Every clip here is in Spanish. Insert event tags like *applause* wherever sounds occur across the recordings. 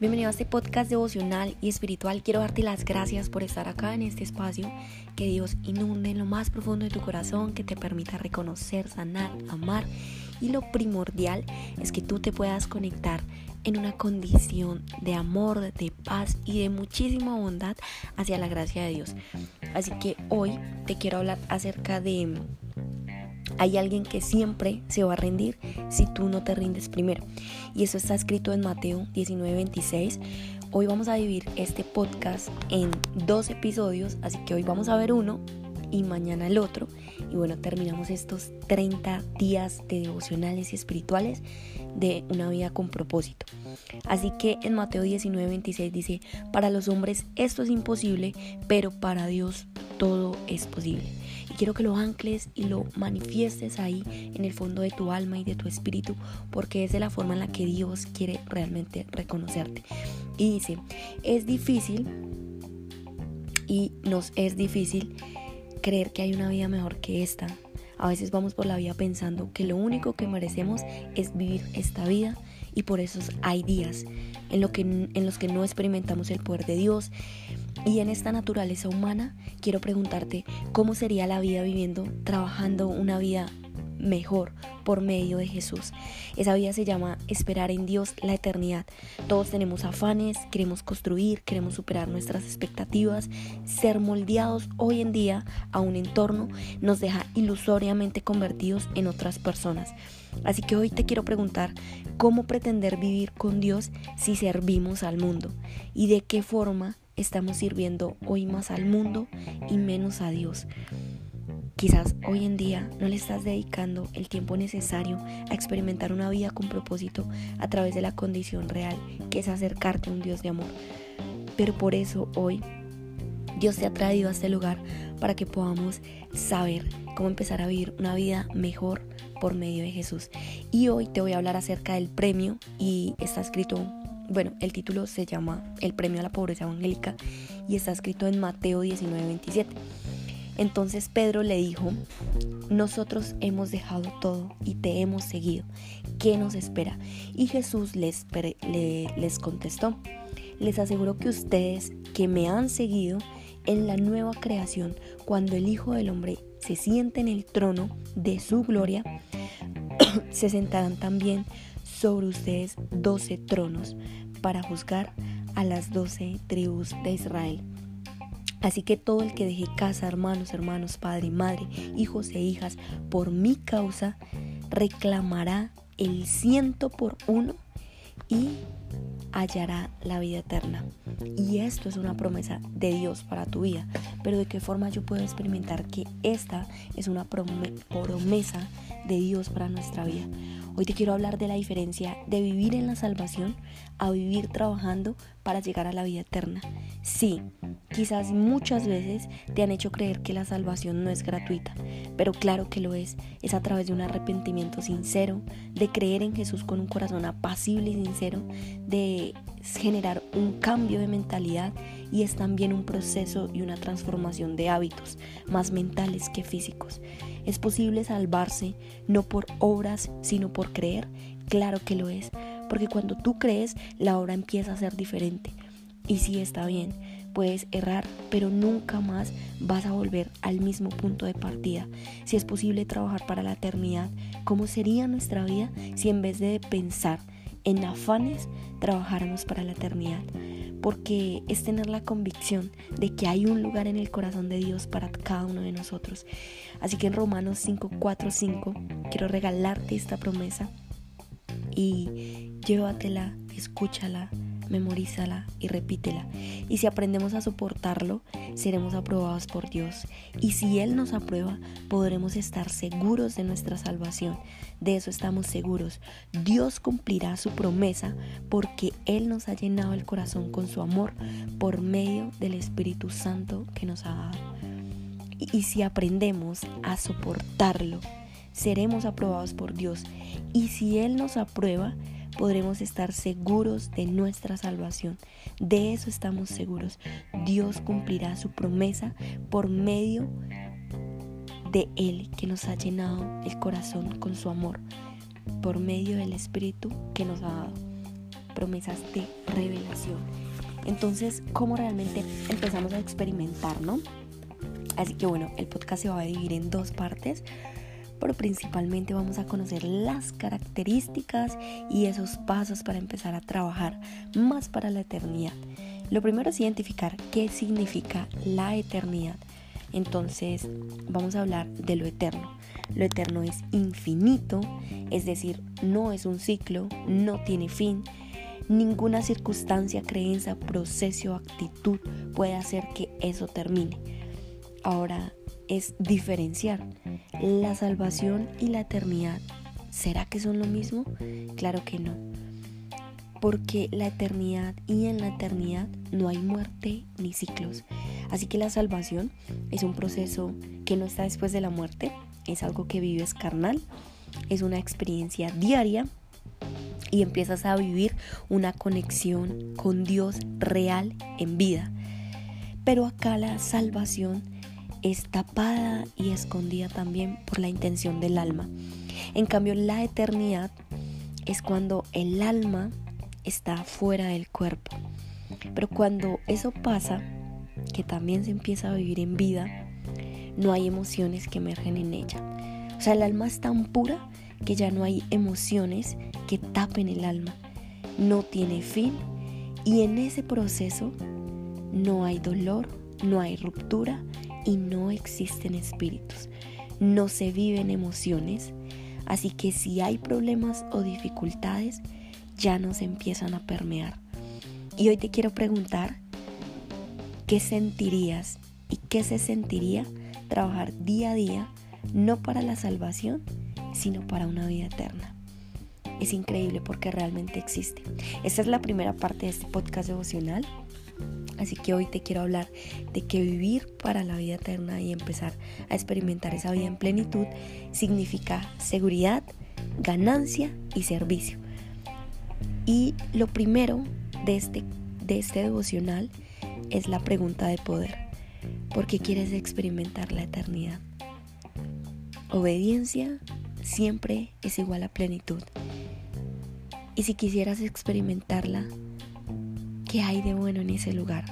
Bienvenido a este podcast devocional y espiritual. Quiero darte las gracias por estar acá en este espacio. Que Dios inunde en lo más profundo de tu corazón, que te permita reconocer, sanar, amar. Y lo primordial es que tú te puedas conectar en una condición de amor, de paz y de muchísima bondad hacia la gracia de Dios. Así que hoy te quiero hablar acerca de hay alguien que siempre se va a rendir si tú no te rindes primero. Y eso está escrito en Mateo 19:26. Hoy vamos a dividir este podcast en dos episodios, así que hoy vamos a ver uno y mañana el otro. Y bueno, terminamos estos 30 días de devocionales y espirituales de una vida con propósito. Así que en Mateo 19:26 dice, para los hombres esto es imposible, pero para Dios todo es posible. Y quiero que lo ancles y lo manifiestes ahí en el fondo de tu alma y de tu espíritu, porque es de la forma en la que Dios quiere realmente reconocerte. Y dice, es difícil y nos es difícil creer que hay una vida mejor que esta. A veces vamos por la vida pensando que lo único que merecemos es vivir esta vida y por eso hay días en, lo que, en los que no experimentamos el poder de Dios. Y en esta naturaleza humana quiero preguntarte cómo sería la vida viviendo, trabajando una vida mejor por medio de Jesús. Esa vida se llama esperar en Dios la eternidad. Todos tenemos afanes, queremos construir, queremos superar nuestras expectativas. Ser moldeados hoy en día a un entorno nos deja ilusoriamente convertidos en otras personas. Así que hoy te quiero preguntar cómo pretender vivir con Dios si servimos al mundo y de qué forma estamos sirviendo hoy más al mundo y menos a Dios. Quizás hoy en día no le estás dedicando el tiempo necesario a experimentar una vida con propósito a través de la condición real, que es acercarte a un Dios de amor. Pero por eso hoy Dios te ha traído a este lugar para que podamos saber cómo empezar a vivir una vida mejor por medio de Jesús. Y hoy te voy a hablar acerca del premio y está escrito, bueno, el título se llama El premio a la pobreza evangélica y está escrito en Mateo 19:27. Entonces Pedro le dijo, nosotros hemos dejado todo y te hemos seguido. ¿Qué nos espera? Y Jesús les, les contestó, les aseguro que ustedes que me han seguido en la nueva creación, cuando el Hijo del Hombre se siente en el trono de su gloria, *clears throat* se sentarán también sobre ustedes doce tronos para juzgar a las doce tribus de Israel. Así que todo el que deje casa, hermanos, hermanos, padre madre, hijos e hijas, por mi causa, reclamará el ciento por uno y hallará la vida eterna. Y esto es una promesa de Dios para tu vida. Pero de qué forma yo puedo experimentar que esta es una promesa de Dios para nuestra vida. Hoy te quiero hablar de la diferencia de vivir en la salvación a vivir trabajando para llegar a la vida eterna. Sí, quizás muchas veces te han hecho creer que la salvación no es gratuita, pero claro que lo es. Es a través de un arrepentimiento sincero, de creer en Jesús con un corazón apacible y sincero, de generar un cambio de mentalidad y es también un proceso y una transformación de hábitos, más mentales que físicos. ¿Es posible salvarse no por obras, sino por creer? Claro que lo es, porque cuando tú crees, la obra empieza a ser diferente. Y sí está bien, puedes errar, pero nunca más vas a volver al mismo punto de partida. Si es posible trabajar para la eternidad, ¿cómo sería nuestra vida si en vez de pensar en afanes, trabajáramos para la eternidad? porque es tener la convicción de que hay un lugar en el corazón de Dios para cada uno de nosotros. Así que en Romanos 5, 4, 5 quiero regalarte esta promesa y llévatela, escúchala, memorízala y repítela. Y si aprendemos a soportarlo, seremos aprobados por Dios. Y si Él nos aprueba, podremos estar seguros de nuestra salvación. De eso estamos seguros. Dios cumplirá su promesa porque Él nos ha llenado el corazón con su amor por medio del Espíritu Santo que nos ha dado. Y si aprendemos a soportarlo, seremos aprobados por Dios. Y si Él nos aprueba, podremos estar seguros de nuestra salvación. De eso estamos seguros. Dios cumplirá su promesa por medio de Él que nos ha llenado el corazón con su amor, por medio del Espíritu que nos ha dado. Promesas de revelación. Entonces, ¿cómo realmente empezamos a experimentar, no? Así que bueno, el podcast se va a dividir en dos partes pero principalmente vamos a conocer las características y esos pasos para empezar a trabajar más para la eternidad. Lo primero es identificar qué significa la eternidad. Entonces vamos a hablar de lo eterno. Lo eterno es infinito, es decir, no es un ciclo, no tiene fin. Ninguna circunstancia, creencia, proceso actitud puede hacer que eso termine. Ahora es diferenciar la salvación y la eternidad. ¿Será que son lo mismo? Claro que no. Porque la eternidad y en la eternidad no hay muerte ni ciclos. Así que la salvación es un proceso que no está después de la muerte, es algo que vives carnal, es una experiencia diaria y empiezas a vivir una conexión con Dios real en vida. Pero acá la salvación es tapada y escondida también por la intención del alma. En cambio, la eternidad es cuando el alma está fuera del cuerpo. Pero cuando eso pasa, que también se empieza a vivir en vida, no hay emociones que emergen en ella. O sea, el alma es tan pura que ya no hay emociones que tapen el alma. No tiene fin y en ese proceso no hay dolor, no hay ruptura y no existen espíritus. No se viven emociones. Así que si hay problemas o dificultades, ya nos empiezan a permear. Y hoy te quiero preguntar, ¿qué sentirías y qué se sentiría trabajar día a día, no para la salvación, sino para una vida eterna? Es increíble porque realmente existe. Esta es la primera parte de este podcast devocional. Así que hoy te quiero hablar de que vivir para la vida eterna y empezar a experimentar esa vida en plenitud significa seguridad, ganancia y servicio. Y lo primero de este, de este devocional es la pregunta de poder. ¿Por qué quieres experimentar la eternidad? Obediencia siempre es igual a plenitud. Y si quisieras experimentarla, ¿Qué hay de bueno en ese lugar?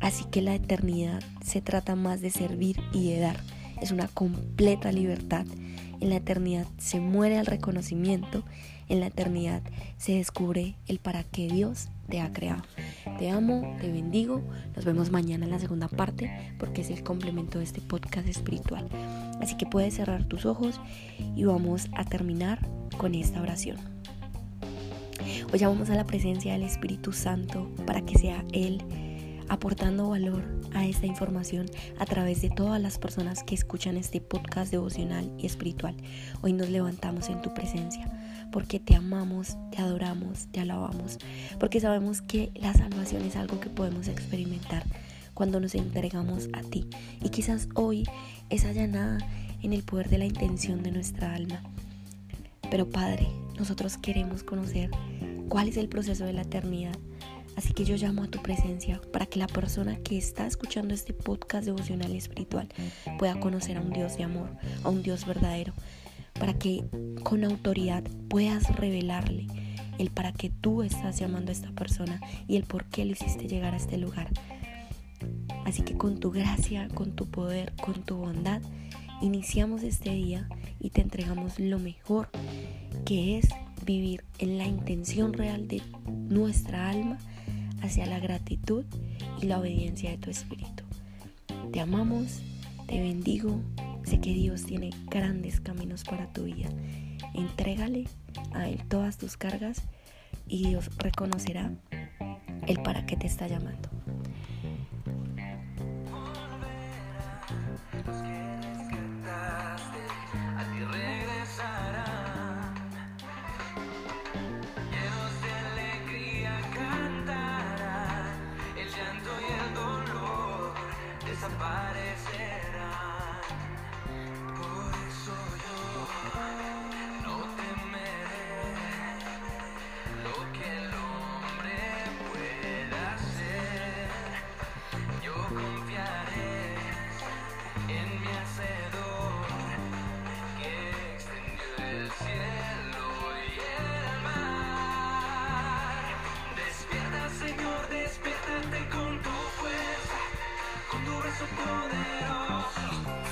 Así que la eternidad se trata más de servir y de dar. Es una completa libertad. En la eternidad se muere el reconocimiento. En la eternidad se descubre el para qué Dios te ha creado. Te amo, te bendigo. Nos vemos mañana en la segunda parte porque es el complemento de este podcast espiritual. Así que puedes cerrar tus ojos y vamos a terminar con esta oración. Hoy llamamos a la presencia del Espíritu Santo para que sea Él aportando valor a esta información a través de todas las personas que escuchan este podcast devocional y espiritual. Hoy nos levantamos en tu presencia porque te amamos, te adoramos, te alabamos, porque sabemos que la salvación es algo que podemos experimentar cuando nos entregamos a ti. Y quizás hoy es allanada en el poder de la intención de nuestra alma. Pero Padre, nosotros queremos conocer cuál es el proceso de la eternidad. Así que yo llamo a tu presencia para que la persona que está escuchando este podcast devocional y espiritual pueda conocer a un Dios de amor, a un Dios verdadero, para que con autoridad puedas revelarle el para qué tú estás llamando a esta persona y el por qué le hiciste llegar a este lugar. Así que con tu gracia, con tu poder, con tu bondad, iniciamos este día y te entregamos lo mejor que es vivir en la intención real de nuestra alma hacia la gratitud y la obediencia de tu espíritu. Te amamos, te bendigo, sé que Dios tiene grandes caminos para tu vida. Entrégale a Él todas tus cargas y Dios reconocerá el para qué te está llamando. desaparecerán. Por eso yo no temeré lo que el hombre pueda hacer. Yo confiaré en mi hacedor que extendió el cielo. upon it all.